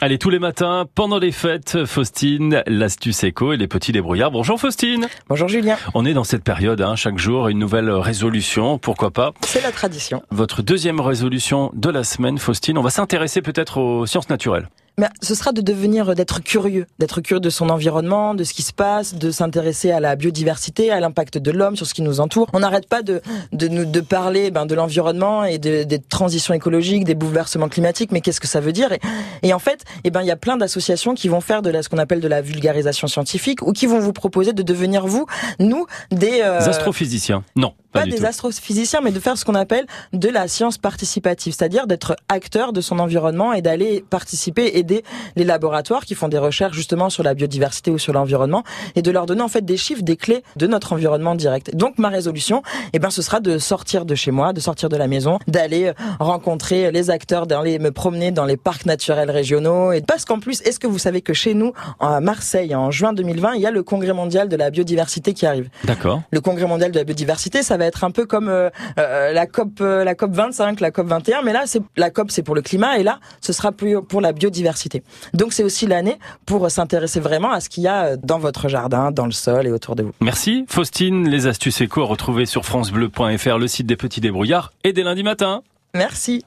Allez, tous les matins, pendant les fêtes, Faustine, l'astuce éco et les petits débrouillards. Bonjour Faustine. Bonjour Julien. On est dans cette période, hein, chaque jour, une nouvelle résolution, pourquoi pas. C'est la tradition. Votre deuxième résolution de la semaine, Faustine, on va s'intéresser peut-être aux sciences naturelles. Mais ce sera de devenir, d'être curieux, d'être curieux de son environnement, de ce qui se passe, de s'intéresser à la biodiversité, à l'impact de l'homme sur ce qui nous entoure. On n'arrête pas de de nous de parler ben, de l'environnement et de, des transitions écologiques, des bouleversements climatiques. Mais qu'est-ce que ça veut dire? Et, et, en fait, eh ben il y a plein d'associations qui vont faire de la, ce qu'on appelle de la vulgarisation scientifique ou qui vont vous proposer de devenir vous, nous, des euh... astrophysiciens. Non. Pas, des astrophysiciens, mais de faire ce qu'on appelle de la science participative, c'est-à-dire d'être acteur de son environnement et d'aller participer, aider les laboratoires qui font des recherches justement sur la biodiversité ou sur l'environnement et de leur donner en fait des chiffres, des clés de notre environnement direct. Donc ma résolution, eh ben ce sera de sortir de chez moi, de sortir de la maison, d'aller rencontrer les acteurs, d'aller me promener dans les parcs naturels régionaux et parce qu'en plus, est-ce que vous savez que chez nous à Marseille en juin 2020, il y a le congrès mondial de la biodiversité qui arrive? D'accord. Le congrès mondial de la biodiversité, ça va être un peu comme euh, euh, la COP euh, la COP 25, la COP 21, mais là c'est la COP c'est pour le climat et là ce sera plus pour la biodiversité. Donc c'est aussi l'année pour s'intéresser vraiment à ce qu'il y a dans votre jardin, dans le sol et autour de vous. Merci Faustine, les astuces éco à retrouver sur francebleu.fr, le site des petits débrouillards et dès lundi matin. Merci.